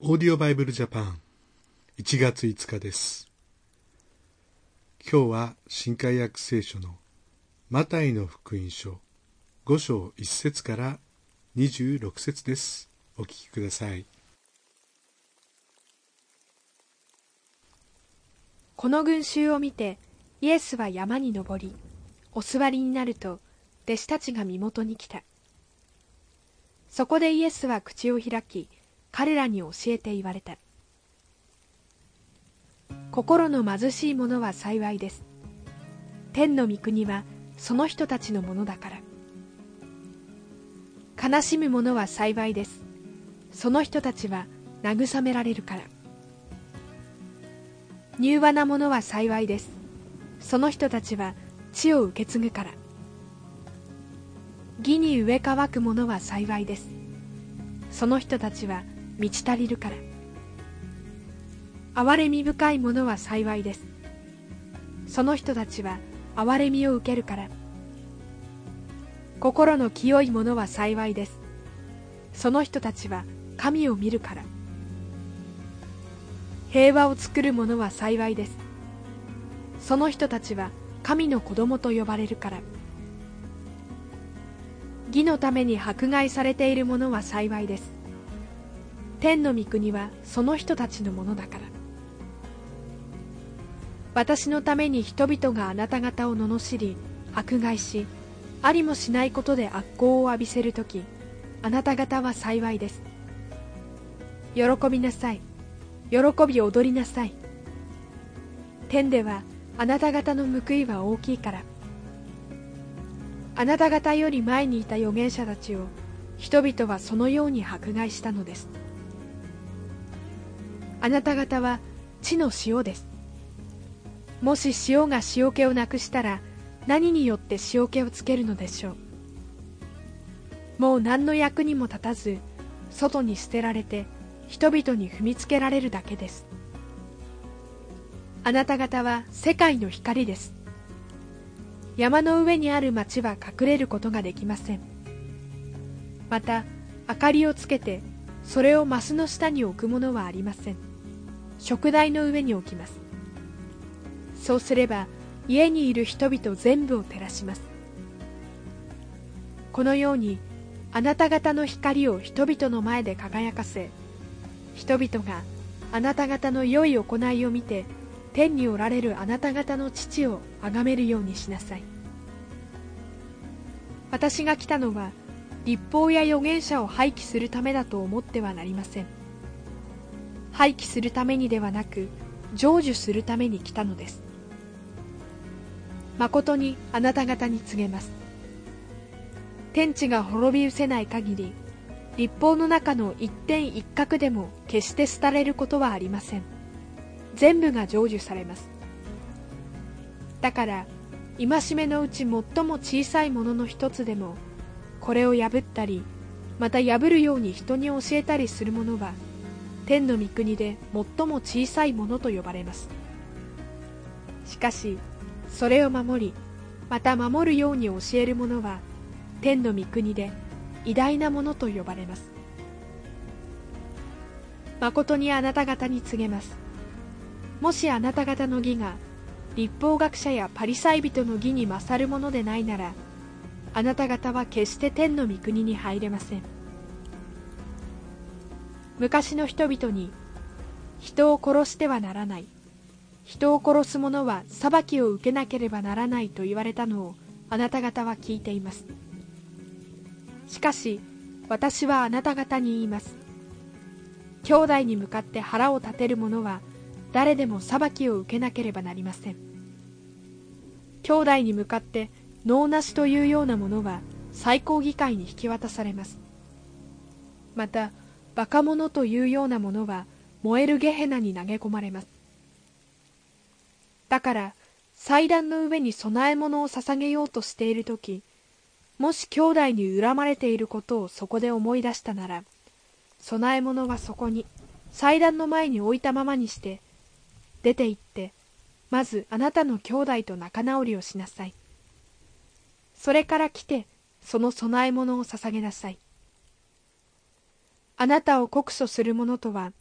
オーディオバイブルジャパン1月5日です。今日は新海約聖書のマタイの福音書5章1節から26節です。お聞きください。この群衆を見てイエスは山に登り、お座りになると弟子たちが身元に来た。そこでイエスは口を開き、彼らに教えて言われた。心の貧しい者は幸いです。天の御国はその人たちのものだから。悲しむ者は幸いです。その人たちは慰められるから。柔和な者は幸いです。その人たちは地を受け継ぐから。義に植え乾く者は幸いです。その人たちは満ち足りるから。憐れみ深い者は幸いです。その人たちは憐れみを受けるから。心の清い者は幸いです。その人たちは神を見るから。平和を作る者は幸いです。その人たちは神の子供と呼ばれるから。義のために迫害されている者は幸いです。天の御国はその人たちのものだから。私のために人々があなた方を罵り迫害しありもしないことで悪行を浴びせるときあなた方は幸いです。喜びなさい。喜び踊りなさい。天ではあなた方の報いは大きいから。あなた方より前にいた預言者たちを人々はそのように迫害したのです。あなた方は地の塩です。もし塩が塩気をなくしたら何によって塩気をつけるのでしょう？もう何の役にも立たず外に捨てられて人々に踏みつけられるだけです。あなた方は世界の光です。山の上にある町は隠れることができません。また明かりをつけてそれをマスの下に置くものはありません。食台の上に置きます。そうすれば家にいる人々全部を照らします。このようにあなた方の光を人々の前で輝かせ人々があなた方の良い行いを見て天におられるあなた方の父を崇めるようにしなさい。私が来たのは立法や預言者を廃棄するためだと思ってはなりません。廃棄するためにではなく成就するために来たのです。誠にあなた方に告げます。天地が滅び失せない限り立法の中の一点一角でも決して廃れることはありません。全部が成就されます。だから戒めのうち最も小さいものの一つでもこれを破ったりまた破るように人に教えたりする者は天の御国で最も小さいものと呼ばれます。しかしそれを守りまた守るように教える者は天の御国で偉大なものと呼ばれます。誠にあなた方に告げます。もしあなた方の義が立法学者やパリサイ人の義に勝るものでないならあなた方は決して天の御国に入れません。昔の人々に人を殺してはならない。人を殺す者は裁きを受けなければならないと言われたのをあなた方は聞いています。しかし私はあなた方に言います。兄弟に向かって腹を立てる者は誰でも裁きを受けなければなりません。兄弟に向かって能なしというようなものは最高議会に引き渡されます。またバカ者というようなものは燃えるゲヘナに投げ込まれます。だから祭壇の上に供え物を捧げようとしている時もし兄弟に恨まれていることをそこで思い出したなら供え物はそこに祭壇の前に置いたままにして出て行ってまずあなたの兄弟と仲直りをしなさい。それから来てその供え物を捧げなさい。あなたを告訴する者とは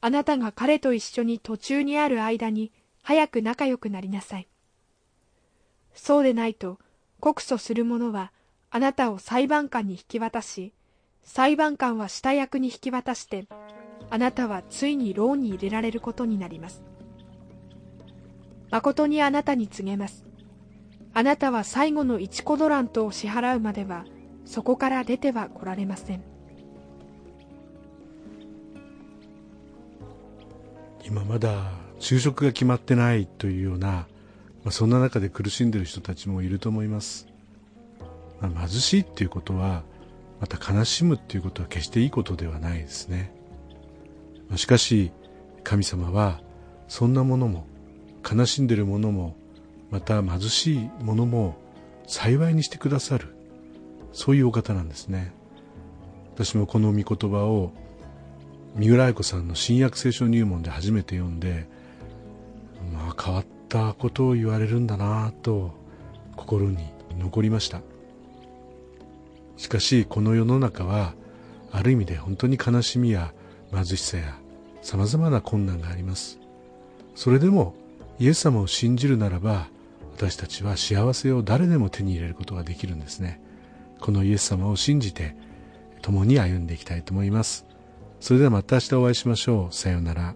あなたが彼と一緒に途中にある間に早く仲良くなりなさい。そうでないと告訴する者はあなたを裁判官に引き渡し、裁判官は下役に引き渡して、あなたはついに牢に入れられることになります。誠にあなたに告げます。あなたは最後の一コドラントを支払うまでは、そこから出ては来られません。今まだ就職が決まってないというような、まあ、そんな中で苦しんでる人たちもいると思います。まあ、貧しいっていうことは、また悲しむっていうことは決していいことではないですね。まあ、しかし、神様は、そんなものも、悲しんでるものもまた貧しいものも幸いにしてくださるそういうお方なんですね私もこの御言葉を三浦愛子さんの新約聖書入門で初めて読んでまあ変わったことを言われるんだなと心に残りました。しかしこの世の中はある意味で本当に悲しみや貧しさやさまざまな困難があります。それでもイエス様を信じるならば私たちは幸せを誰でも手に入れることができるんですね。このイエス様を信じて共に歩んでいきたいと思います。それではまた明日お会いしましょうさようなら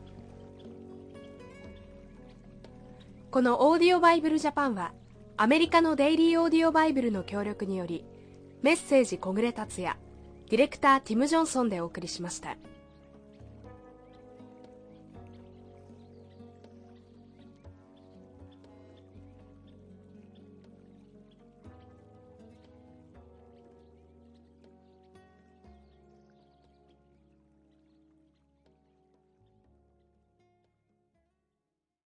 このオーディオバイブルジャパンはアメリカのデイリーオーディオバイブルの協力によりメッセージ小暮達也ディレクターティム・ジョンソンでお送りしました。